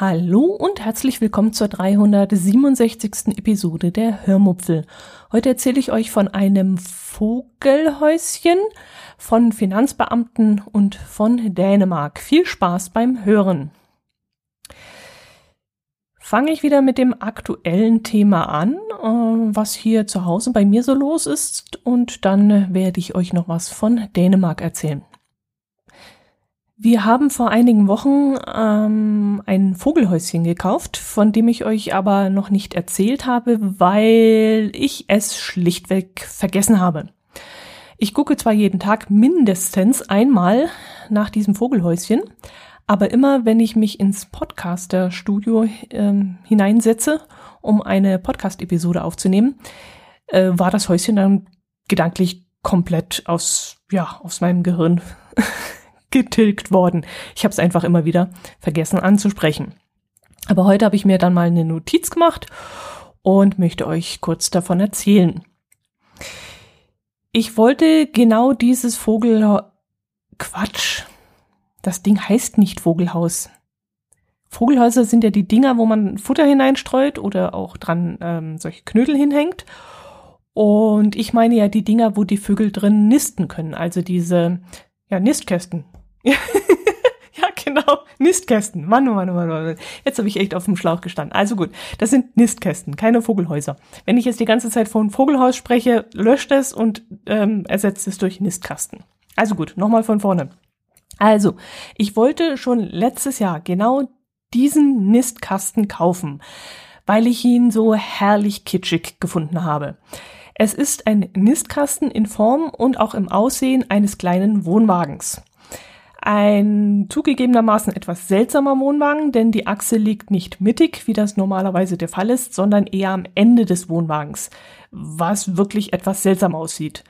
Hallo und herzlich willkommen zur 367. Episode der Hörmupfel. Heute erzähle ich euch von einem Vogelhäuschen, von Finanzbeamten und von Dänemark. Viel Spaß beim Hören. Fange ich wieder mit dem aktuellen Thema an, äh, was hier zu Hause bei mir so los ist, und dann werde ich euch noch was von Dänemark erzählen. Wir haben vor einigen Wochen ähm, ein Vogelhäuschen gekauft, von dem ich euch aber noch nicht erzählt habe, weil ich es schlichtweg vergessen habe. Ich gucke zwar jeden Tag mindestens einmal nach diesem Vogelhäuschen, aber immer wenn ich mich ins Podcaster-Studio ähm, hineinsetze, um eine Podcast-Episode aufzunehmen, äh, war das Häuschen dann gedanklich komplett aus, ja, aus meinem Gehirn getilgt worden. Ich habe es einfach immer wieder vergessen anzusprechen. Aber heute habe ich mir dann mal eine Notiz gemacht und möchte euch kurz davon erzählen. Ich wollte genau dieses Vogel Quatsch. Das Ding heißt nicht Vogelhaus. Vogelhäuser sind ja die Dinger, wo man Futter hineinstreut oder auch dran ähm, solche Knödel hinhängt. Und ich meine ja die Dinger, wo die Vögel drin nisten können. Also diese ja, Nistkästen. ja, genau. Nistkästen. Mann, oh Mann, oh Mann, oh Mann. Jetzt habe ich echt auf dem Schlauch gestanden. Also gut, das sind Nistkästen, keine Vogelhäuser. Wenn ich jetzt die ganze Zeit von Vogelhaus spreche, löscht es und ähm, ersetzt es durch Nistkasten. Also gut, nochmal von vorne. Also, ich wollte schon letztes Jahr genau diesen Nistkasten kaufen, weil ich ihn so herrlich kitschig gefunden habe. Es ist ein Nistkasten in Form und auch im Aussehen eines kleinen Wohnwagens. Ein zugegebenermaßen etwas seltsamer Wohnwagen, denn die Achse liegt nicht mittig, wie das normalerweise der Fall ist, sondern eher am Ende des Wohnwagens, was wirklich etwas seltsam aussieht.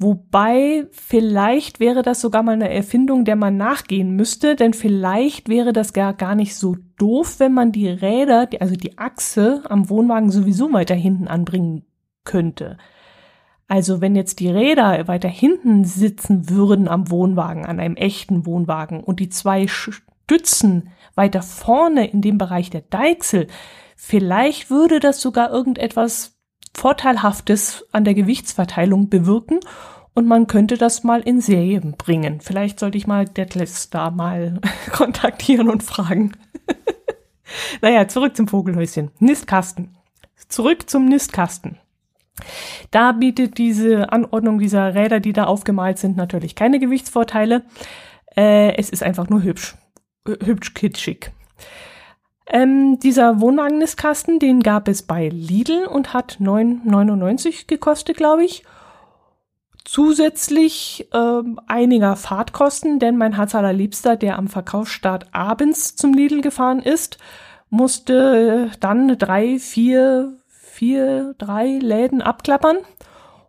Wobei vielleicht wäre das sogar mal eine Erfindung, der man nachgehen müsste, denn vielleicht wäre das gar, gar nicht so doof, wenn man die Räder, also die Achse am Wohnwagen sowieso weiter hinten anbringen könnte. Also wenn jetzt die Räder weiter hinten sitzen würden am Wohnwagen, an einem echten Wohnwagen und die zwei Stützen weiter vorne in dem Bereich der Deichsel, vielleicht würde das sogar irgendetwas Vorteilhaftes an der Gewichtsverteilung bewirken und man könnte das mal in Serie bringen. Vielleicht sollte ich mal Detlef da mal kontaktieren und fragen. naja, zurück zum Vogelhäuschen. Nistkasten. Zurück zum Nistkasten. Da bietet diese Anordnung dieser Räder, die da aufgemalt sind, natürlich keine Gewichtsvorteile. Äh, es ist einfach nur hübsch. Hübsch kitschig. Ähm, dieser Wohnwagen-Nistkasten, den gab es bei Lidl und hat 9,99 gekostet, glaube ich. Zusätzlich äh, einiger Fahrtkosten, denn mein Herz allerliebster, der am Verkaufsstart abends zum Lidl gefahren ist, musste dann drei, vier, vier, drei Läden abklappern,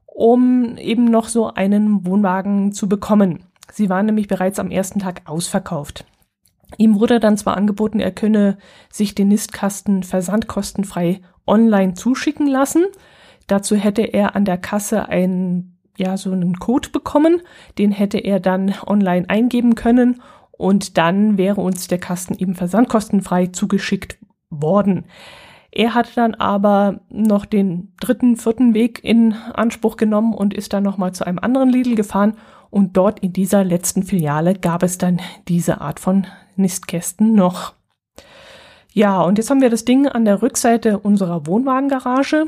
um eben noch so einen Wohnwagen zu bekommen. Sie waren nämlich bereits am ersten Tag ausverkauft. Ihm wurde dann zwar angeboten, er könne sich den Nistkasten versandkostenfrei online zuschicken lassen. Dazu hätte er an der Kasse einen, ja, so einen Code bekommen. Den hätte er dann online eingeben können und dann wäre uns der Kasten eben versandkostenfrei zugeschickt worden. Er hat dann aber noch den dritten, vierten Weg in Anspruch genommen und ist dann nochmal zu einem anderen Lidl gefahren und dort in dieser letzten Filiale gab es dann diese Art von Nistkästen noch. Ja, und jetzt haben wir das Ding an der Rückseite unserer Wohnwagengarage,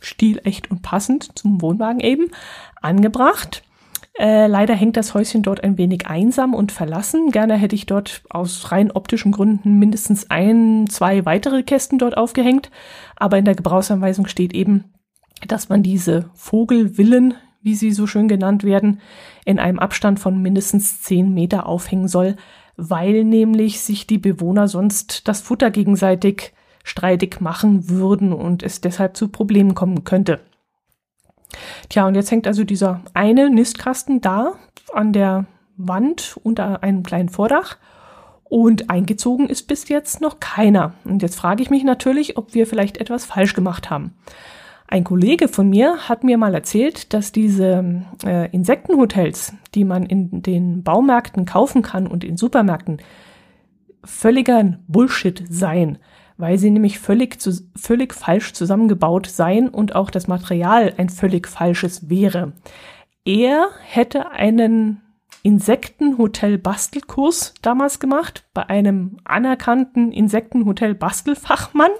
stilecht und passend zum Wohnwagen eben, angebracht. Äh, leider hängt das Häuschen dort ein wenig einsam und verlassen. Gerne hätte ich dort aus rein optischen Gründen mindestens ein, zwei weitere Kästen dort aufgehängt. Aber in der Gebrauchsanweisung steht eben, dass man diese Vogelvillen, wie sie so schön genannt werden, in einem Abstand von mindestens zehn Meter aufhängen soll, weil nämlich sich die Bewohner sonst das Futter gegenseitig streitig machen würden und es deshalb zu Problemen kommen könnte. Tja, und jetzt hängt also dieser eine Nistkasten da an der Wand unter einem kleinen Vordach. Und eingezogen ist bis jetzt noch keiner. Und jetzt frage ich mich natürlich, ob wir vielleicht etwas falsch gemacht haben. Ein Kollege von mir hat mir mal erzählt, dass diese äh, Insektenhotels, die man in den Baumärkten kaufen kann und in Supermärkten, völliger Bullshit seien, weil sie nämlich völlig, zu, völlig falsch zusammengebaut seien und auch das Material ein völlig falsches wäre. Er hätte einen Insektenhotel-Bastelkurs damals gemacht bei einem anerkannten Insektenhotel-Bastelfachmann.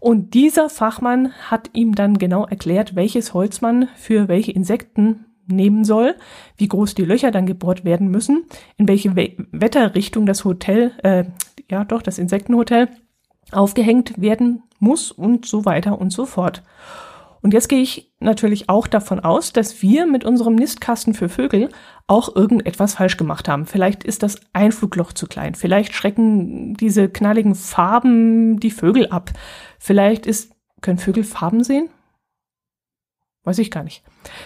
Und dieser Fachmann hat ihm dann genau erklärt, welches Holz man für welche Insekten nehmen soll, wie groß die Löcher dann gebohrt werden müssen, in welche We Wetterrichtung das Hotel, äh, ja doch, das Insektenhotel aufgehängt werden muss und so weiter und so fort. Und jetzt gehe ich natürlich auch davon aus, dass wir mit unserem Nistkasten für Vögel auch irgendetwas falsch gemacht haben. Vielleicht ist das Einflugloch zu klein. Vielleicht schrecken diese knalligen Farben die Vögel ab. Vielleicht ist, können Vögel Farben sehen? Weiß ich gar nicht.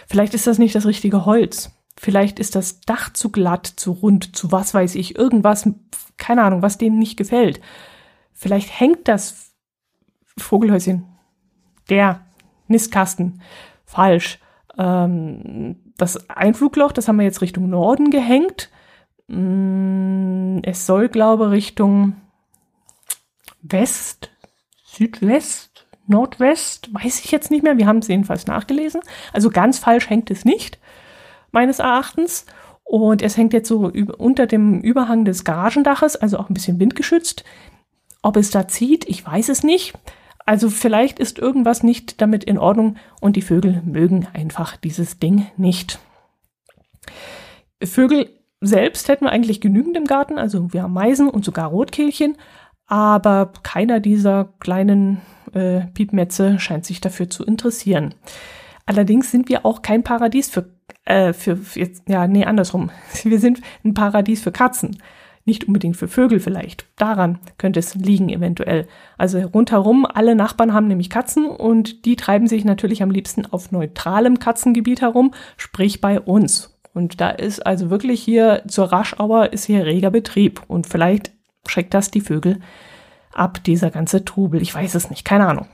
Vielleicht ist das nicht das richtige Holz. Vielleicht ist das Dach zu glatt, zu rund, zu was weiß ich, irgendwas, keine Ahnung, was denen nicht gefällt. Vielleicht hängt das Vogelhäuschen, der Nistkasten, falsch. Ähm, das Einflugloch, das haben wir jetzt Richtung Norden gehängt. Mm, es soll, glaube ich, Richtung West, Südwest, Nordwest, weiß ich jetzt nicht mehr. Wir haben es jedenfalls nachgelesen. Also ganz falsch hängt es nicht, meines Erachtens. Und es hängt jetzt so unter dem Überhang des Garagendaches, also auch ein bisschen windgeschützt. Ob es da zieht, ich weiß es nicht. Also vielleicht ist irgendwas nicht damit in Ordnung und die Vögel mögen einfach dieses Ding nicht. Vögel selbst hätten wir eigentlich genügend im Garten, also wir haben Meisen und sogar Rotkehlchen, aber keiner dieser kleinen äh, Piepmetze scheint sich dafür zu interessieren. Allerdings sind wir auch kein Paradies für, äh, für, für ja, nee, andersrum. Wir sind ein Paradies für Katzen nicht unbedingt für Vögel vielleicht. Daran könnte es liegen eventuell. Also rundherum, alle Nachbarn haben nämlich Katzen und die treiben sich natürlich am liebsten auf neutralem Katzengebiet herum, sprich bei uns. Und da ist also wirklich hier zur Raschauer ist hier reger Betrieb und vielleicht schreckt das die Vögel ab, dieser ganze Trubel. Ich weiß es nicht, keine Ahnung.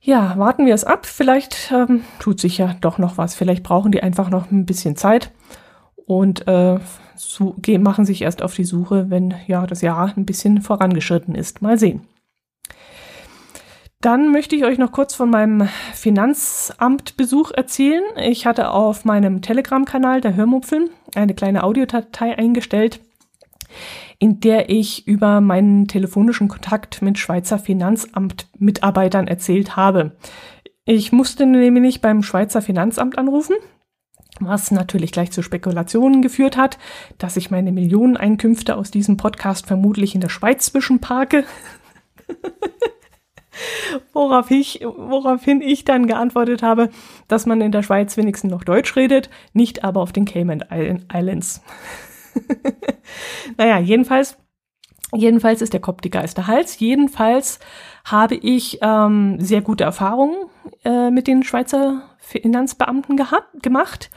Ja, warten wir es ab. Vielleicht ähm, tut sich ja doch noch was. Vielleicht brauchen die einfach noch ein bisschen Zeit und äh, so, gehen, machen sich erst auf die Suche, wenn ja das Jahr ein bisschen vorangeschritten ist. Mal sehen. Dann möchte ich euch noch kurz von meinem Finanzamtbesuch erzählen. Ich hatte auf meinem Telegram-Kanal der Hörmupfeln eine kleine Audiodatei eingestellt, in der ich über meinen telefonischen Kontakt mit Schweizer Finanzamt-Mitarbeitern erzählt habe. Ich musste nämlich beim Schweizer Finanzamt anrufen was natürlich gleich zu Spekulationen geführt hat, dass ich meine Millioneneinkünfte aus diesem Podcast vermutlich in der Schweiz zwischenparke. Worauf ich, woraufhin ich dann geantwortet habe, dass man in der Schweiz wenigstens noch Deutsch redet, nicht aber auf den Cayman Islands. naja, jedenfalls, jedenfalls ist der Kopf dicker als der Hals. Jedenfalls habe ich ähm, sehr gute Erfahrungen äh, mit den Schweizer Finanzbeamten gehabt, gemacht.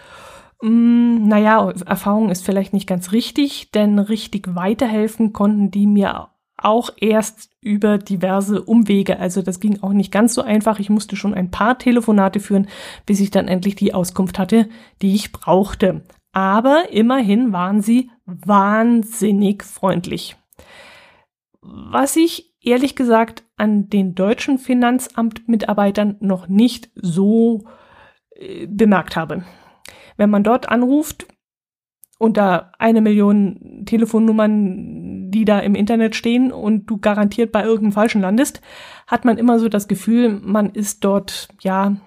Mm, naja, Erfahrung ist vielleicht nicht ganz richtig, denn richtig weiterhelfen konnten die mir auch erst über diverse Umwege. Also das ging auch nicht ganz so einfach. Ich musste schon ein paar Telefonate führen, bis ich dann endlich die Auskunft hatte, die ich brauchte. Aber immerhin waren sie wahnsinnig freundlich. Was ich ehrlich gesagt an den deutschen Finanzamtmitarbeitern noch nicht so bemerkt habe. Wenn man dort anruft da eine Million Telefonnummern, die da im Internet stehen und du garantiert bei irgendeinem Falschen landest, hat man immer so das Gefühl, man ist dort, ja,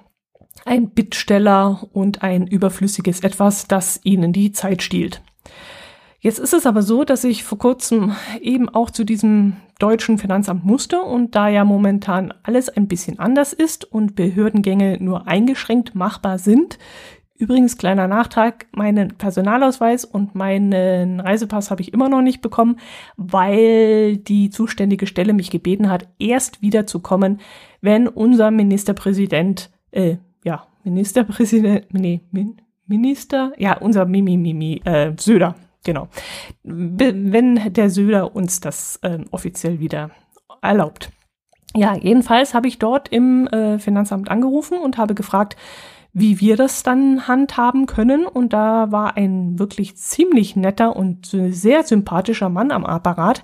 ein Bittsteller und ein überflüssiges Etwas, das ihnen die Zeit stiehlt. Jetzt ist es aber so, dass ich vor kurzem eben auch zu diesem deutschen Finanzamt musste und da ja momentan alles ein bisschen anders ist und Behördengänge nur eingeschränkt machbar sind. Übrigens kleiner Nachtrag, meinen Personalausweis und meinen Reisepass habe ich immer noch nicht bekommen, weil die zuständige Stelle mich gebeten hat, erst wieder zu kommen, wenn unser Ministerpräsident, äh, ja, Ministerpräsident, nee, Min, Minister, ja, unser Mimi Mimi äh, Söder, genau. Wenn der Söder uns das äh, offiziell wieder erlaubt. Ja, jedenfalls habe ich dort im äh, Finanzamt angerufen und habe gefragt, wie wir das dann handhaben können. Und da war ein wirklich ziemlich netter und sehr sympathischer Mann am Apparat,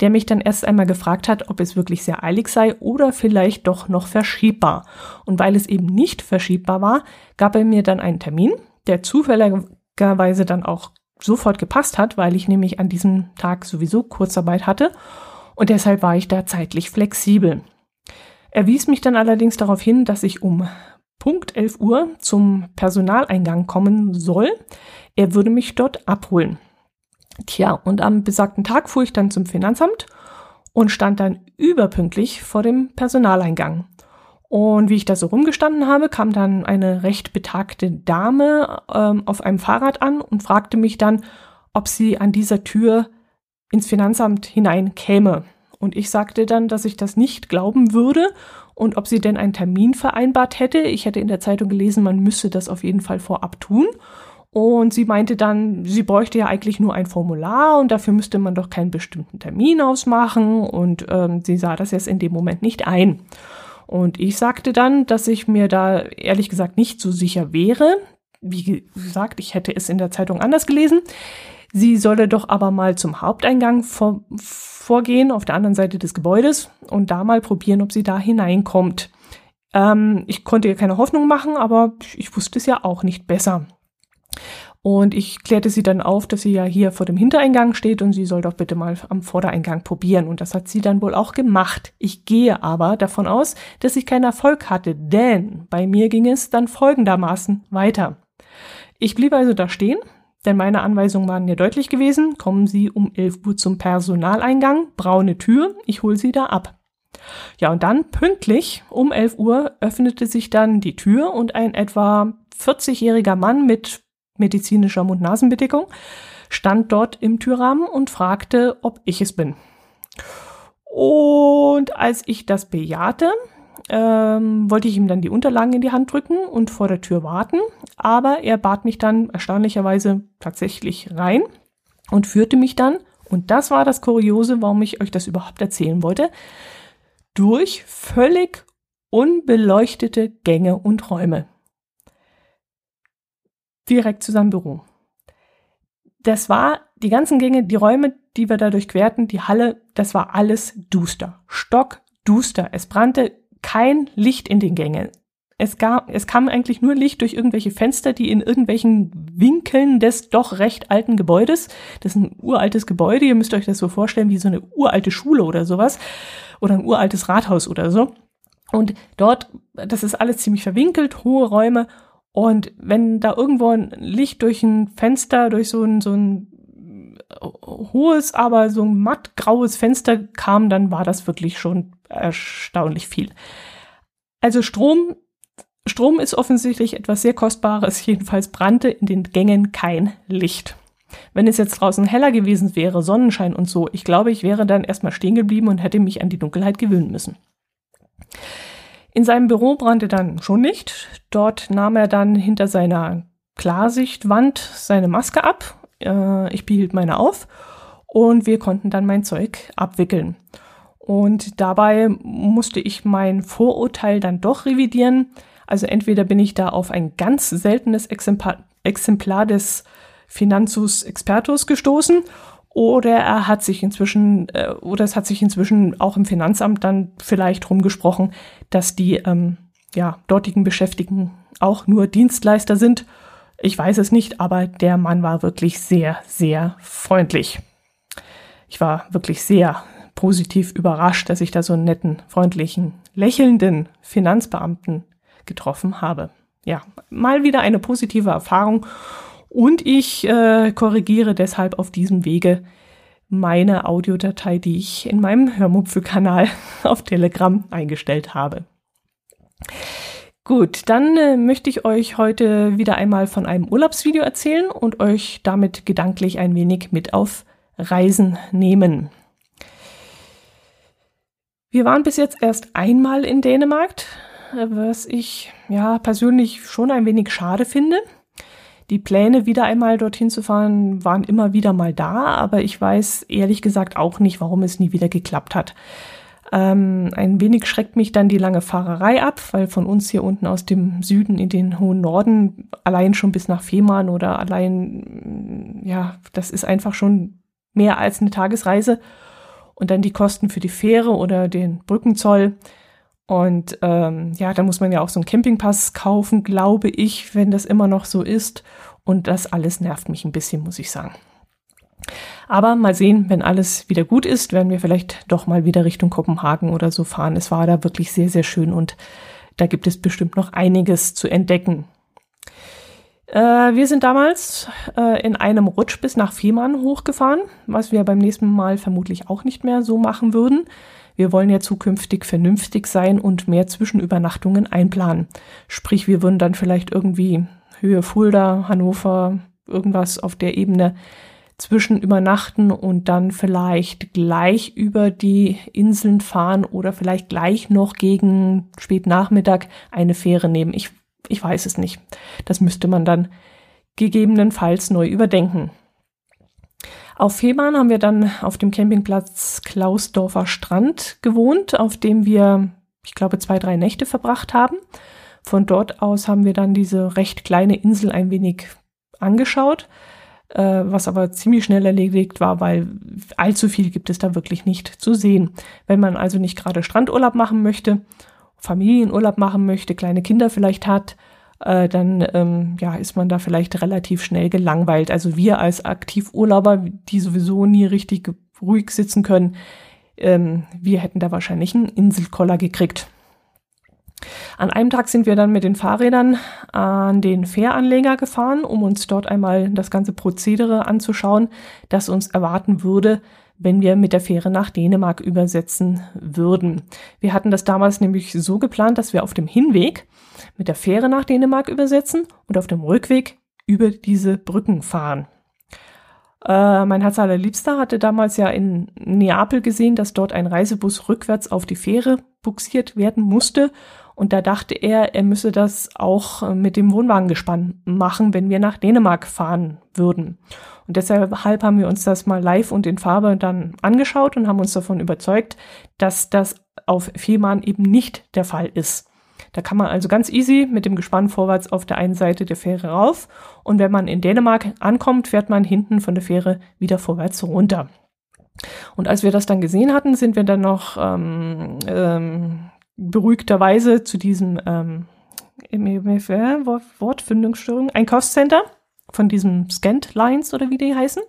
der mich dann erst einmal gefragt hat, ob es wirklich sehr eilig sei oder vielleicht doch noch verschiebbar. Und weil es eben nicht verschiebbar war, gab er mir dann einen Termin, der zufälligerweise dann auch sofort gepasst hat, weil ich nämlich an diesem Tag sowieso Kurzarbeit hatte. Und deshalb war ich da zeitlich flexibel. Er wies mich dann allerdings darauf hin, dass ich um Punkt 11 Uhr zum Personaleingang kommen soll. Er würde mich dort abholen. Tja, und am besagten Tag fuhr ich dann zum Finanzamt und stand dann überpünktlich vor dem Personaleingang. Und wie ich da so rumgestanden habe, kam dann eine recht betagte Dame ähm, auf einem Fahrrad an und fragte mich dann, ob sie an dieser Tür ins Finanzamt hinein käme. Und ich sagte dann, dass ich das nicht glauben würde und ob sie denn einen Termin vereinbart hätte. Ich hätte in der Zeitung gelesen, man müsse das auf jeden Fall vorab tun. Und sie meinte dann, sie bräuchte ja eigentlich nur ein Formular und dafür müsste man doch keinen bestimmten Termin ausmachen. Und ähm, sie sah das jetzt in dem Moment nicht ein. Und ich sagte dann, dass ich mir da ehrlich gesagt nicht so sicher wäre. Wie gesagt, ich hätte es in der Zeitung anders gelesen. Sie solle doch aber mal zum Haupteingang vor, vorgehen, auf der anderen Seite des Gebäudes und da mal probieren, ob sie da hineinkommt. Ähm, ich konnte ihr keine Hoffnung machen, aber ich wusste es ja auch nicht besser. Und ich klärte sie dann auf, dass sie ja hier vor dem Hintereingang steht und sie soll doch bitte mal am Vordereingang probieren. Und das hat sie dann wohl auch gemacht. Ich gehe aber davon aus, dass ich keinen Erfolg hatte, denn bei mir ging es dann folgendermaßen weiter. Ich blieb also da stehen, denn meine Anweisungen waren ja deutlich gewesen. Kommen Sie um 11 Uhr zum Personaleingang, braune Tür, ich hole Sie da ab. Ja, und dann pünktlich um 11 Uhr öffnete sich dann die Tür und ein etwa 40-jähriger Mann mit medizinischer Mund-Nasen-Bedeckung stand dort im Türrahmen und fragte, ob ich es bin. Und als ich das bejahte, ähm, wollte ich ihm dann die Unterlagen in die Hand drücken und vor der Tür warten. Aber er bat mich dann erstaunlicherweise tatsächlich rein und führte mich dann, und das war das Kuriose, warum ich euch das überhaupt erzählen wollte, durch völlig unbeleuchtete Gänge und Räume. Direkt zu seinem Büro. Das war die ganzen Gänge, die Räume, die wir da durchquerten, die Halle, das war alles duster. Stockduster. Es brannte kein Licht in den Gängen. Es, gab, es kam eigentlich nur Licht durch irgendwelche Fenster, die in irgendwelchen Winkeln des doch recht alten Gebäudes, das ist ein uraltes Gebäude, ihr müsst euch das so vorstellen wie so eine uralte Schule oder sowas oder ein uraltes Rathaus oder so. Und dort, das ist alles ziemlich verwinkelt, hohe Räume. Und wenn da irgendwo ein Licht durch ein Fenster, durch so ein, so ein hohes, aber so ein mattgraues Fenster kam, dann war das wirklich schon erstaunlich viel. Also Strom, Strom ist offensichtlich etwas sehr Kostbares. Jedenfalls brannte in den Gängen kein Licht. Wenn es jetzt draußen heller gewesen wäre, Sonnenschein und so, ich glaube, ich wäre dann erstmal stehen geblieben und hätte mich an die Dunkelheit gewöhnen müssen. In seinem Büro brannte dann schon nicht. Dort nahm er dann hinter seiner Klarsichtwand seine Maske ab äh, ich behielt meine auf und wir konnten dann mein Zeug abwickeln. Und dabei musste ich mein Vorurteil dann doch revidieren. Also entweder bin ich da auf ein ganz seltenes Exemplar, Exemplar des Finanzus Expertus gestoßen oder er hat sich inzwischen äh, oder es hat sich inzwischen auch im Finanzamt dann vielleicht rumgesprochen, dass die ähm, ja dortigen Beschäftigten auch nur Dienstleister sind ich weiß es nicht, aber der Mann war wirklich sehr, sehr freundlich. Ich war wirklich sehr positiv überrascht, dass ich da so einen netten, freundlichen, lächelnden Finanzbeamten getroffen habe. Ja, mal wieder eine positive Erfahrung und ich äh, korrigiere deshalb auf diesem Wege meine Audiodatei, die ich in meinem Hörmupfel-Kanal auf Telegram eingestellt habe. Gut, dann äh, möchte ich euch heute wieder einmal von einem Urlaubsvideo erzählen und euch damit gedanklich ein wenig mit auf Reisen nehmen. Wir waren bis jetzt erst einmal in Dänemark. was ich ja persönlich schon ein wenig schade finde. Die Pläne, wieder einmal dorthin zu fahren, waren immer wieder mal da, aber ich weiß ehrlich gesagt auch nicht, warum es nie wieder geklappt hat. Ähm, ein wenig schreckt mich dann die lange Fahrerei ab, weil von uns hier unten aus dem Süden in den hohen Norden allein schon bis nach Fehmarn oder allein, ja, das ist einfach schon mehr als eine Tagesreise. Und dann die Kosten für die Fähre oder den Brückenzoll. Und ähm, ja, da muss man ja auch so einen Campingpass kaufen, glaube ich, wenn das immer noch so ist. Und das alles nervt mich ein bisschen, muss ich sagen. Aber mal sehen, wenn alles wieder gut ist, werden wir vielleicht doch mal wieder Richtung Kopenhagen oder so fahren. Es war da wirklich sehr, sehr schön und da gibt es bestimmt noch einiges zu entdecken. Äh, wir sind damals äh, in einem Rutsch bis nach Fehmarn hochgefahren, was wir beim nächsten Mal vermutlich auch nicht mehr so machen würden. Wir wollen ja zukünftig vernünftig sein und mehr Zwischenübernachtungen einplanen. Sprich, wir würden dann vielleicht irgendwie Höhe Fulda, Hannover, irgendwas auf der Ebene zwischen übernachten und dann vielleicht gleich über die Inseln fahren oder vielleicht gleich noch gegen Spätnachmittag eine Fähre nehmen. Ich, ich weiß es nicht. Das müsste man dann gegebenenfalls neu überdenken. Auf Fehmarn haben wir dann auf dem Campingplatz Klausdorfer Strand gewohnt, auf dem wir, ich glaube, zwei, drei Nächte verbracht haben. Von dort aus haben wir dann diese recht kleine Insel ein wenig angeschaut, äh, was aber ziemlich schnell erledigt war, weil allzu viel gibt es da wirklich nicht zu sehen. Wenn man also nicht gerade Strandurlaub machen möchte, Familienurlaub machen möchte, kleine Kinder vielleicht hat, äh, dann ähm, ja, ist man da vielleicht relativ schnell gelangweilt. Also wir als Aktivurlauber, die sowieso nie richtig ruhig sitzen können, ähm, wir hätten da wahrscheinlich einen Inselkoller gekriegt. An einem Tag sind wir dann mit den Fahrrädern an den Fähranleger gefahren, um uns dort einmal das ganze Prozedere anzuschauen, das uns erwarten würde, wenn wir mit der Fähre nach Dänemark übersetzen würden. Wir hatten das damals nämlich so geplant, dass wir auf dem Hinweg mit der Fähre nach Dänemark übersetzen und auf dem Rückweg über diese Brücken fahren. Äh, mein Herz allerliebster hatte damals ja in Neapel gesehen, dass dort ein Reisebus rückwärts auf die Fähre buxiert werden musste. Und da dachte er, er müsse das auch mit dem Wohnwagengespann machen, wenn wir nach Dänemark fahren würden. Und deshalb haben wir uns das mal live und in Farbe dann angeschaut und haben uns davon überzeugt, dass das auf Fehmarn eben nicht der Fall ist. Da kann man also ganz easy mit dem Gespann vorwärts auf der einen Seite der Fähre rauf und wenn man in Dänemark ankommt, fährt man hinten von der Fähre wieder vorwärts runter. Und als wir das dann gesehen hatten, sind wir dann noch ähm, ähm, beruhigterweise zu diesem ähm, Wortfindungsstörung, Einkaufscenter von diesem Scant Lines oder wie die heißen,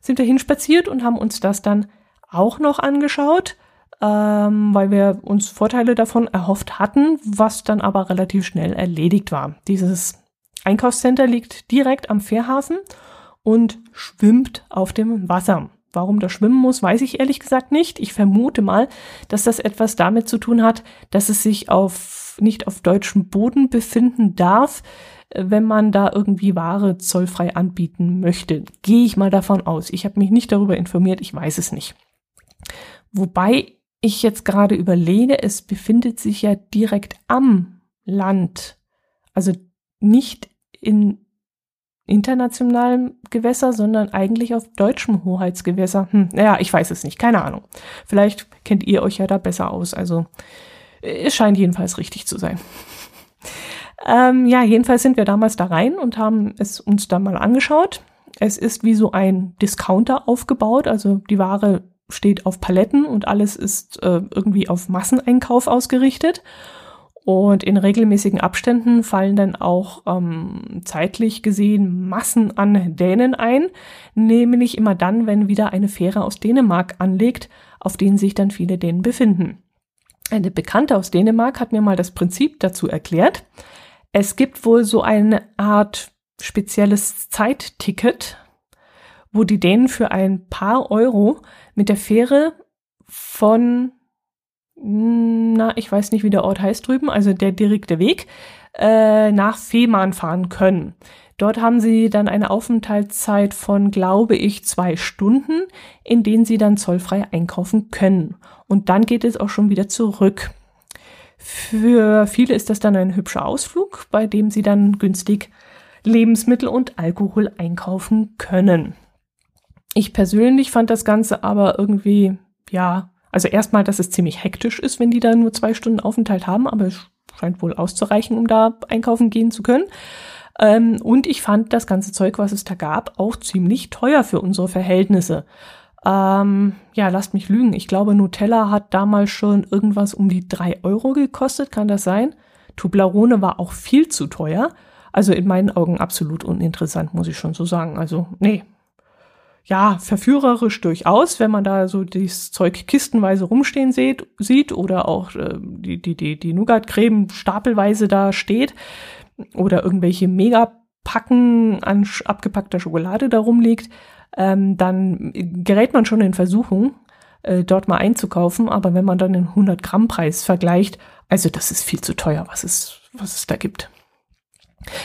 sind wir hinspaziert und haben uns das dann auch noch angeschaut ähm, weil wir uns Vorteile davon erhofft hatten, was dann aber relativ schnell erledigt war. Dieses Einkaufscenter liegt direkt am Fährhafen und schwimmt auf dem Wasser. Warum das schwimmen muss, weiß ich ehrlich gesagt nicht. Ich vermute mal, dass das etwas damit zu tun hat, dass es sich auf nicht auf deutschem Boden befinden darf, wenn man da irgendwie Ware zollfrei anbieten möchte. Gehe ich mal davon aus. Ich habe mich nicht darüber informiert, ich weiß es nicht. Wobei ich jetzt gerade überlege, es befindet sich ja direkt am Land, also nicht in internationalem Gewässer, sondern eigentlich auf deutschem Hoheitsgewässer. Hm, naja, ich weiß es nicht, keine Ahnung. Vielleicht kennt ihr euch ja da besser aus. Also es scheint jedenfalls richtig zu sein. ähm, ja, jedenfalls sind wir damals da rein und haben es uns dann mal angeschaut. Es ist wie so ein Discounter aufgebaut, also die Ware steht auf Paletten und alles ist äh, irgendwie auf Masseneinkauf ausgerichtet. Und in regelmäßigen Abständen fallen dann auch ähm, zeitlich gesehen Massen an Dänen ein, nämlich immer dann, wenn wieder eine Fähre aus Dänemark anlegt, auf denen sich dann viele Dänen befinden. Eine Bekannte aus Dänemark hat mir mal das Prinzip dazu erklärt. Es gibt wohl so eine Art spezielles Zeitticket, wo die Dänen für ein paar Euro mit der Fähre von, na, ich weiß nicht, wie der Ort heißt drüben, also der direkte Weg, äh, nach Fehmarn fahren können. Dort haben sie dann eine Aufenthaltszeit von, glaube ich, zwei Stunden, in denen sie dann zollfrei einkaufen können. Und dann geht es auch schon wieder zurück. Für viele ist das dann ein hübscher Ausflug, bei dem sie dann günstig Lebensmittel und Alkohol einkaufen können. Ich persönlich fand das Ganze aber irgendwie, ja, also erstmal, dass es ziemlich hektisch ist, wenn die da nur zwei Stunden Aufenthalt haben, aber es scheint wohl auszureichen, um da einkaufen gehen zu können. Ähm, und ich fand das ganze Zeug, was es da gab, auch ziemlich teuer für unsere Verhältnisse. Ähm, ja, lasst mich lügen. Ich glaube, Nutella hat damals schon irgendwas um die drei Euro gekostet. Kann das sein? Tublarone war auch viel zu teuer. Also in meinen Augen absolut uninteressant, muss ich schon so sagen. Also, nee. Ja, verführerisch durchaus, wenn man da so das Zeug kistenweise rumstehen sieht, sieht oder auch äh, die, die, die, die Nougat-Creme stapelweise da steht oder irgendwelche Megapacken an abgepackter Schokolade da rumliegt ähm, dann gerät man schon in Versuchung, äh, dort mal einzukaufen. Aber wenn man dann den 100 Gramm Preis vergleicht, also das ist viel zu teuer, was es, was es da gibt.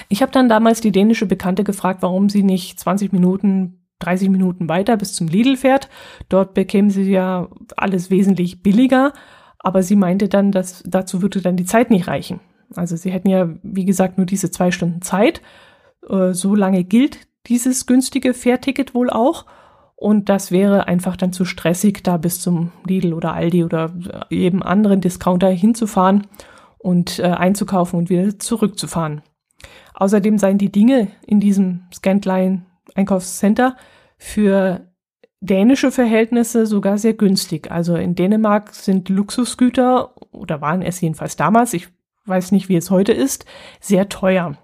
Ich habe dann damals die dänische Bekannte gefragt, warum sie nicht 20 Minuten 30 Minuten weiter bis zum Lidl fährt. Dort bekämen sie ja alles wesentlich billiger, aber sie meinte dann, dass dazu würde dann die Zeit nicht reichen. Also sie hätten ja, wie gesagt, nur diese zwei Stunden Zeit. Äh, so lange gilt dieses günstige Fährticket wohl auch. Und das wäre einfach dann zu stressig, da bis zum Lidl oder Aldi oder jedem anderen Discounter hinzufahren und äh, einzukaufen und wieder zurückzufahren. Außerdem seien die Dinge in diesem Scantline Einkaufscenter für dänische Verhältnisse sogar sehr günstig. Also in Dänemark sind Luxusgüter oder waren es jedenfalls damals, ich weiß nicht, wie es heute ist, sehr teuer.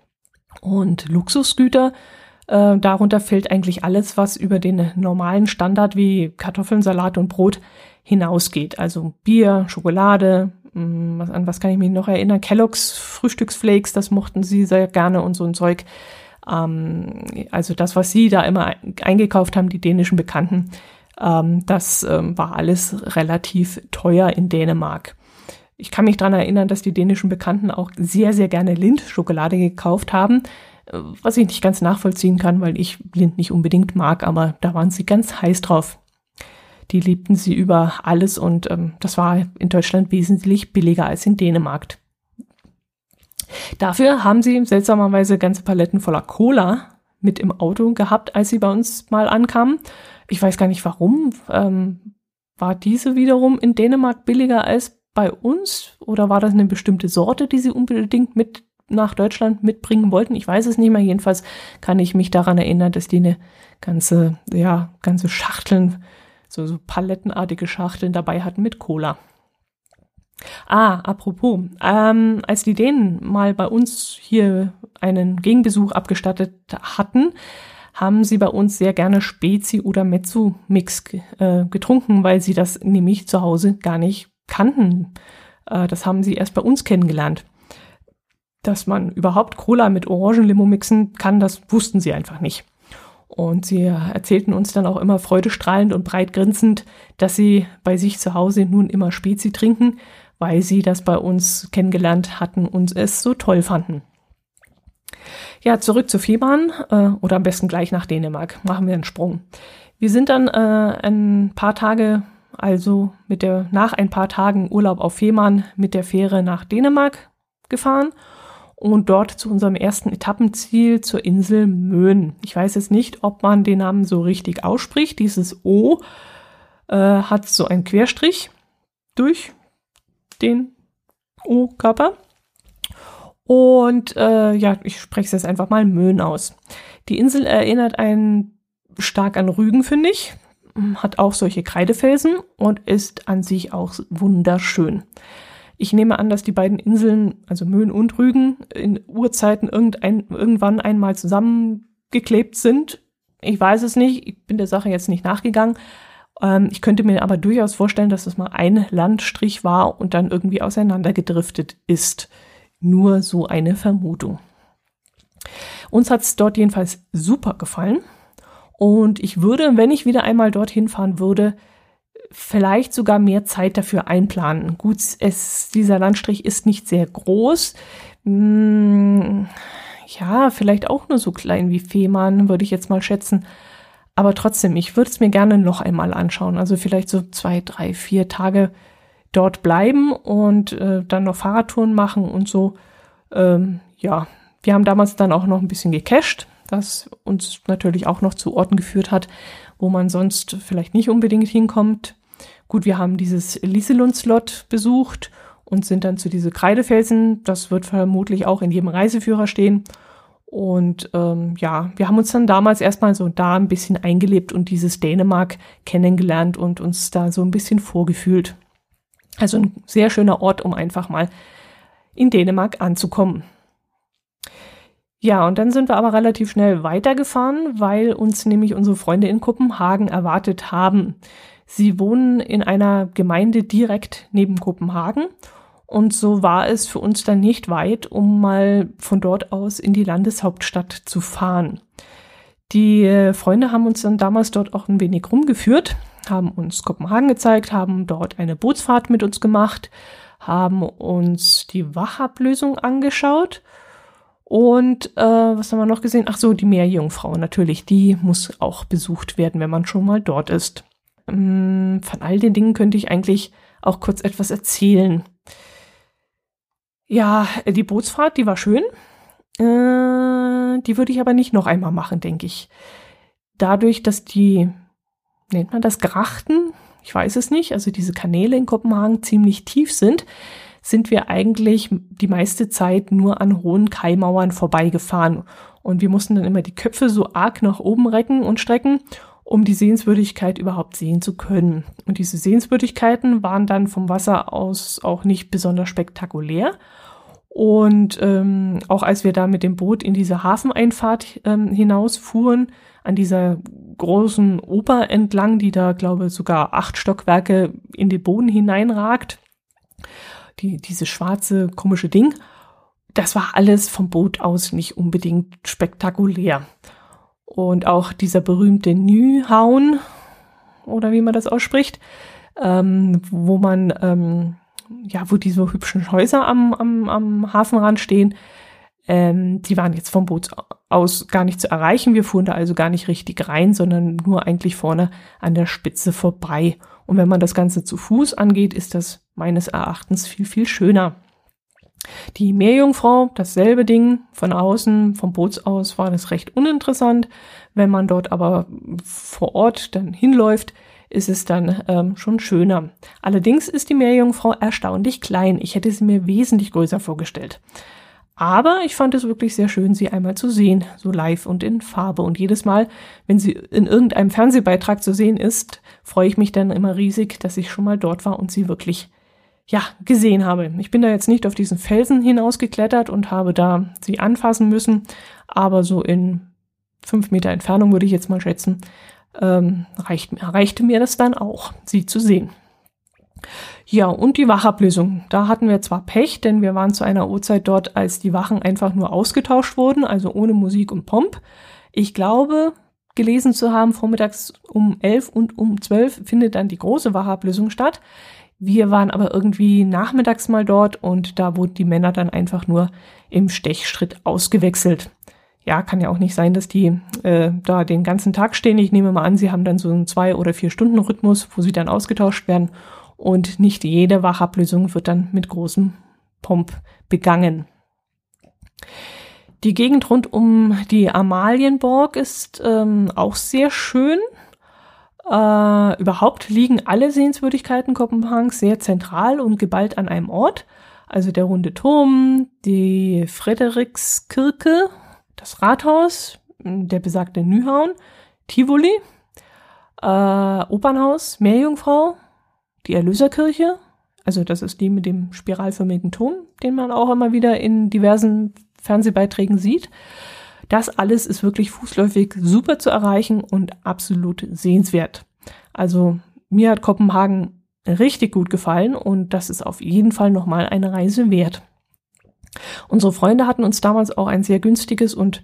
Und Luxusgüter äh, darunter fällt eigentlich alles, was über den normalen Standard wie Kartoffeln, Salat und Brot hinausgeht. Also Bier, Schokolade, mh, mm, was, an was kann ich mich noch erinnern? Kellogg's Frühstücksflakes, das mochten sie sehr gerne und so ein Zeug. Ähm, also das, was sie da immer eingekauft haben, die dänischen Bekannten, ähm, das ähm, war alles relativ teuer in Dänemark. Ich kann mich dran erinnern, dass die dänischen Bekannten auch sehr, sehr gerne Lindt-Schokolade gekauft haben was ich nicht ganz nachvollziehen kann, weil ich Blind nicht unbedingt mag, aber da waren sie ganz heiß drauf. Die liebten sie über alles und ähm, das war in Deutschland wesentlich billiger als in Dänemark. Dafür haben sie seltsamerweise ganze Paletten voller Cola mit im Auto gehabt, als sie bei uns mal ankamen. Ich weiß gar nicht warum. Ähm, war diese wiederum in Dänemark billiger als bei uns? Oder war das eine bestimmte Sorte, die sie unbedingt mit nach Deutschland mitbringen wollten. Ich weiß es nicht mehr. Jedenfalls kann ich mich daran erinnern, dass die eine ganze, ja, ganze Schachteln, so, so palettenartige Schachteln dabei hatten mit Cola. Ah, apropos, ähm, als die Dänen mal bei uns hier einen Gegenbesuch abgestattet hatten, haben sie bei uns sehr gerne Spezi oder Mezzo-Mix äh, getrunken, weil sie das nämlich zu Hause gar nicht kannten. Äh, das haben sie erst bei uns kennengelernt dass man überhaupt Cola mit Orangenlimo mixen kann, das wussten sie einfach nicht. Und sie erzählten uns dann auch immer freudestrahlend und breit grinsend, dass sie bei sich zu Hause nun immer Spezi trinken, weil sie das bei uns kennengelernt hatten und es so toll fanden. Ja, zurück zu Fehmarn äh, oder am besten gleich nach Dänemark. Machen wir einen Sprung. Wir sind dann äh, ein paar Tage, also mit der nach ein paar Tagen Urlaub auf Fehmarn mit der Fähre nach Dänemark gefahren und dort zu unserem ersten Etappenziel zur Insel Möhn. Ich weiß jetzt nicht, ob man den Namen so richtig ausspricht. Dieses O äh, hat so einen Querstrich durch den O-Körper. Und äh, ja, ich spreche es jetzt einfach mal Möhn aus. Die Insel erinnert einen stark an Rügen, finde ich. Hat auch solche Kreidefelsen und ist an sich auch wunderschön. Ich nehme an, dass die beiden Inseln, also Möhn und Rügen, in Urzeiten irgendein, irgendwann einmal zusammengeklebt sind. Ich weiß es nicht, ich bin der Sache jetzt nicht nachgegangen. Ähm, ich könnte mir aber durchaus vorstellen, dass das mal ein Landstrich war und dann irgendwie auseinandergedriftet ist. Nur so eine Vermutung. Uns hat es dort jedenfalls super gefallen. Und ich würde, wenn ich wieder einmal dorthin fahren würde, vielleicht sogar mehr Zeit dafür einplanen. Gut, es, dieser Landstrich ist nicht sehr groß. Hm, ja, vielleicht auch nur so klein wie Fehmarn, würde ich jetzt mal schätzen. Aber trotzdem, ich würde es mir gerne noch einmal anschauen. Also vielleicht so zwei, drei, vier Tage dort bleiben und äh, dann noch Fahrradtouren machen und so. Ähm, ja, wir haben damals dann auch noch ein bisschen gecached, das uns natürlich auch noch zu Orten geführt hat, wo man sonst vielleicht nicht unbedingt hinkommt. Gut, wir haben dieses Liselund-Slot besucht und sind dann zu diese Kreidefelsen. Das wird vermutlich auch in jedem Reiseführer stehen. Und ähm, ja, wir haben uns dann damals erstmal so da ein bisschen eingelebt und dieses Dänemark kennengelernt und uns da so ein bisschen vorgefühlt. Also ein sehr schöner Ort, um einfach mal in Dänemark anzukommen. Ja, und dann sind wir aber relativ schnell weitergefahren, weil uns nämlich unsere Freunde in Kopenhagen erwartet haben. Sie wohnen in einer Gemeinde direkt neben Kopenhagen und so war es für uns dann nicht weit, um mal von dort aus in die Landeshauptstadt zu fahren. Die äh, Freunde haben uns dann damals dort auch ein wenig rumgeführt, haben uns Kopenhagen gezeigt, haben dort eine Bootsfahrt mit uns gemacht, haben uns die Wachablösung angeschaut und äh, was haben wir noch gesehen? Ach so, die Meerjungfrau natürlich. Die muss auch besucht werden, wenn man schon mal dort ist. Ähm, von all den Dingen könnte ich eigentlich auch kurz etwas erzählen. Ja, die Bootsfahrt, die war schön. Äh, die würde ich aber nicht noch einmal machen, denke ich. Dadurch, dass die, nennt man das Grachten? Ich weiß es nicht. Also diese Kanäle in Kopenhagen ziemlich tief sind, sind wir eigentlich die meiste Zeit nur an hohen Kaimauern vorbeigefahren. Und wir mussten dann immer die Köpfe so arg nach oben recken und strecken, um die Sehenswürdigkeit überhaupt sehen zu können. Und diese Sehenswürdigkeiten waren dann vom Wasser aus auch nicht besonders spektakulär. Und ähm, auch als wir da mit dem Boot in diese Hafeneinfahrt ähm, hinausfuhren, an dieser großen Oper entlang, die da, glaube ich, sogar acht Stockwerke in den Boden hineinragt, die, diese schwarze komische Ding, das war alles vom Boot aus nicht unbedingt spektakulär. Und auch dieser berühmte Nyhaun, oder wie man das ausspricht, ähm, wo man, ähm, ja, wo diese hübschen Häuser am, am, am Hafenrand stehen, ähm, die waren jetzt vom Boot aus gar nicht zu erreichen. Wir fuhren da also gar nicht richtig rein, sondern nur eigentlich vorne an der Spitze vorbei. Und wenn man das Ganze zu Fuß angeht, ist das meines Erachtens viel, viel schöner. Die Meerjungfrau, dasselbe Ding, von außen, vom Boots aus war das recht uninteressant. Wenn man dort aber vor Ort dann hinläuft, ist es dann ähm, schon schöner. Allerdings ist die Meerjungfrau erstaunlich klein. Ich hätte sie mir wesentlich größer vorgestellt. Aber ich fand es wirklich sehr schön, sie einmal zu sehen, so live und in Farbe. Und jedes Mal, wenn sie in irgendeinem Fernsehbeitrag zu sehen ist, freue ich mich dann immer riesig, dass ich schon mal dort war und sie wirklich, ja, gesehen habe. Ich bin da jetzt nicht auf diesen Felsen hinausgeklettert und habe da sie anfassen müssen, aber so in fünf Meter Entfernung würde ich jetzt mal schätzen, ähm, reicht, reichte mir das dann auch, sie zu sehen. Ja, und die Wachablösung. Da hatten wir zwar Pech, denn wir waren zu einer Uhrzeit dort, als die Wachen einfach nur ausgetauscht wurden, also ohne Musik und Pomp. Ich glaube, gelesen zu haben, vormittags um 11 und um 12 findet dann die große Wachablösung statt. Wir waren aber irgendwie nachmittags mal dort und da wurden die Männer dann einfach nur im Stechschritt ausgewechselt. Ja, kann ja auch nicht sein, dass die äh, da den ganzen Tag stehen. Ich nehme mal an, sie haben dann so einen zwei- oder vier Stunden Rhythmus, wo sie dann ausgetauscht werden und nicht jede Wachablösung wird dann mit großem Pomp begangen. Die Gegend rund um die Amalienborg ist ähm, auch sehr schön. Äh, überhaupt liegen alle Sehenswürdigkeiten Kopenhagens sehr zentral und geballt an einem Ort. Also der runde Turm, die Frederikskirche, das Rathaus, der besagte Nyhavn, Tivoli, äh, Opernhaus, Meerjungfrau, die Erlöserkirche, also das ist die mit dem spiralförmigen Turm, den man auch immer wieder in diversen Fernsehbeiträgen sieht. Das alles ist wirklich fußläufig super zu erreichen und absolut sehenswert. Also mir hat Kopenhagen richtig gut gefallen und das ist auf jeden Fall nochmal eine Reise wert. Unsere Freunde hatten uns damals auch ein sehr günstiges und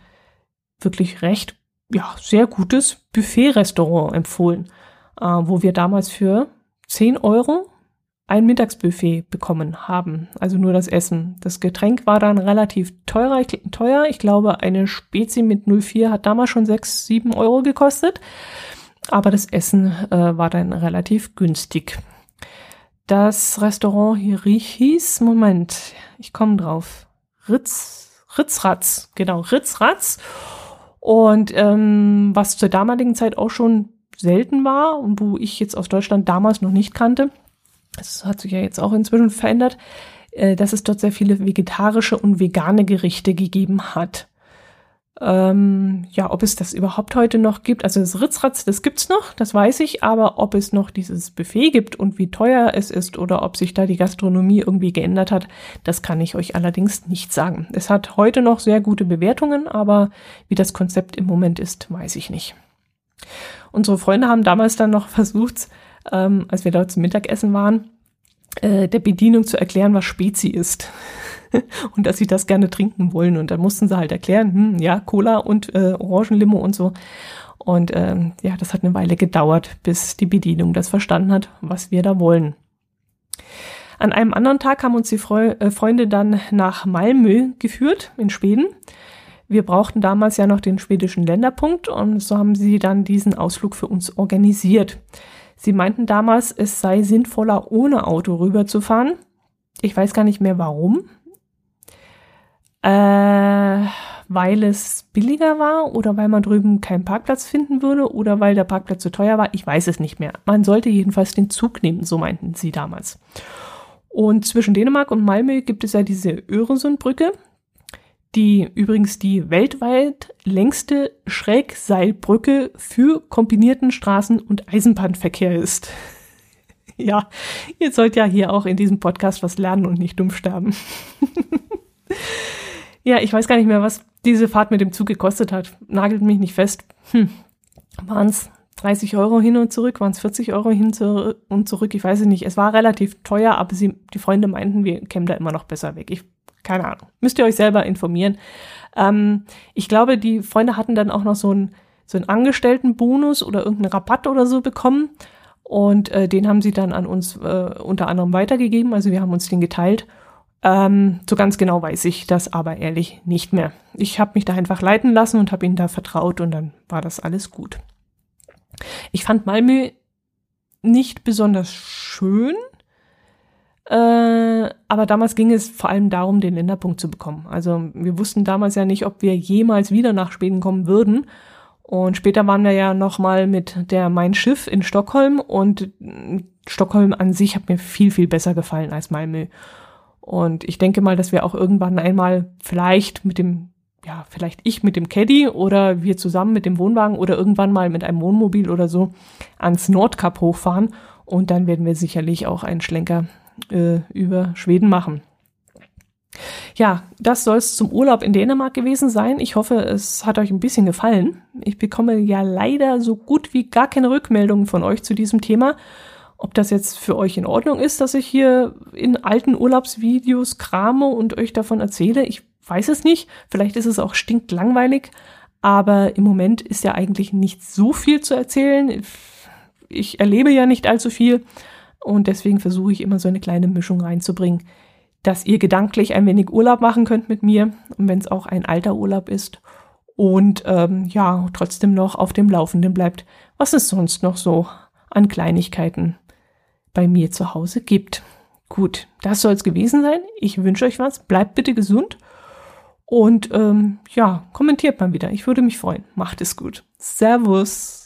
wirklich recht, ja, sehr gutes Buffet-Restaurant empfohlen, äh, wo wir damals für 10 Euro ein Mittagsbuffet bekommen haben, also nur das Essen. Das Getränk war dann relativ teurer, ich, teuer. Ich glaube, eine Spezi mit 04 hat damals schon 6, 7 Euro gekostet. Aber das Essen äh, war dann relativ günstig. Das Restaurant hier hieß, Moment, ich komme drauf. Ritz, Ritzratz, genau, Ritzratz. Und ähm, was zur damaligen Zeit auch schon selten war und wo ich jetzt aus Deutschland damals noch nicht kannte, das hat sich ja jetzt auch inzwischen verändert, äh, dass es dort sehr viele vegetarische und vegane Gerichte gegeben hat. Ähm, ja, ob es das überhaupt heute noch gibt, also das Ritzratz, das gibt's noch, das weiß ich, aber ob es noch dieses Buffet gibt und wie teuer es ist oder ob sich da die Gastronomie irgendwie geändert hat, das kann ich euch allerdings nicht sagen. Es hat heute noch sehr gute Bewertungen, aber wie das Konzept im Moment ist, weiß ich nicht. Unsere Freunde haben damals dann noch versucht, ähm, als wir dort zum Mittagessen waren, äh, der Bedienung zu erklären, was Spezi ist. und dass sie das gerne trinken wollen. Und dann mussten sie halt erklären, hm, ja, Cola und äh, Orangenlimo und so. Und ähm, ja, das hat eine Weile gedauert, bis die Bedienung das verstanden hat, was wir da wollen. An einem anderen Tag haben uns die Freu äh, Freunde dann nach Malmö geführt, in Schweden. Wir brauchten damals ja noch den schwedischen Länderpunkt und so haben sie dann diesen Ausflug für uns organisiert. Sie meinten damals, es sei sinnvoller, ohne Auto rüberzufahren. Ich weiß gar nicht mehr warum äh, weil es billiger war oder weil man drüben keinen Parkplatz finden würde oder weil der Parkplatz zu teuer war. Ich weiß es nicht mehr. Man sollte jedenfalls den Zug nehmen, so meinten sie damals. Und zwischen Dänemark und Malmö gibt es ja diese Öresundbrücke, die übrigens die weltweit längste Schrägseilbrücke für kombinierten Straßen- und Eisenbahnverkehr ist. ja, ihr sollt ja hier auch in diesem Podcast was lernen und nicht dumm sterben. Ja, ich weiß gar nicht mehr, was diese Fahrt mit dem Zug gekostet hat. Nagelt mich nicht fest. Hm. Waren es 30 Euro hin und zurück? Waren es 40 Euro hin und zurück? Ich weiß es nicht. Es war relativ teuer, aber sie, die Freunde meinten, wir kämen da immer noch besser weg. Ich, keine Ahnung. Müsst ihr euch selber informieren. Ähm, ich glaube, die Freunde hatten dann auch noch so einen, so einen Angestelltenbonus oder irgendeinen Rabatt oder so bekommen. Und äh, den haben sie dann an uns äh, unter anderem weitergegeben. Also wir haben uns den geteilt. Ähm, so ganz genau weiß ich das aber ehrlich nicht mehr. Ich habe mich da einfach leiten lassen und habe ihnen da vertraut und dann war das alles gut. Ich fand Malmö nicht besonders schön, äh, aber damals ging es vor allem darum, den Länderpunkt zu bekommen. Also wir wussten damals ja nicht, ob wir jemals wieder nach Schweden kommen würden. Und später waren wir ja noch mal mit der Mein Schiff in Stockholm und Stockholm an sich hat mir viel, viel besser gefallen als Malmö. Und ich denke mal, dass wir auch irgendwann einmal vielleicht mit dem, ja, vielleicht ich mit dem Caddy oder wir zusammen mit dem Wohnwagen oder irgendwann mal mit einem Wohnmobil oder so ans Nordkap hochfahren. Und dann werden wir sicherlich auch einen Schlenker äh, über Schweden machen. Ja, das soll es zum Urlaub in Dänemark gewesen sein. Ich hoffe, es hat euch ein bisschen gefallen. Ich bekomme ja leider so gut wie gar keine Rückmeldungen von euch zu diesem Thema. Ob das jetzt für euch in Ordnung ist, dass ich hier in alten Urlaubsvideos krame und euch davon erzähle, ich weiß es nicht. Vielleicht ist es auch stinklangweilig, aber im Moment ist ja eigentlich nicht so viel zu erzählen. Ich erlebe ja nicht allzu viel und deswegen versuche ich immer so eine kleine Mischung reinzubringen, dass ihr gedanklich ein wenig Urlaub machen könnt mit mir wenn es auch ein alter Urlaub ist und ähm, ja, trotzdem noch auf dem Laufenden bleibt, was es sonst noch so an Kleinigkeiten bei mir zu Hause gibt. Gut, das soll es gewesen sein. Ich wünsche euch was. Bleibt bitte gesund. Und ähm, ja, kommentiert mal wieder. Ich würde mich freuen. Macht es gut. Servus.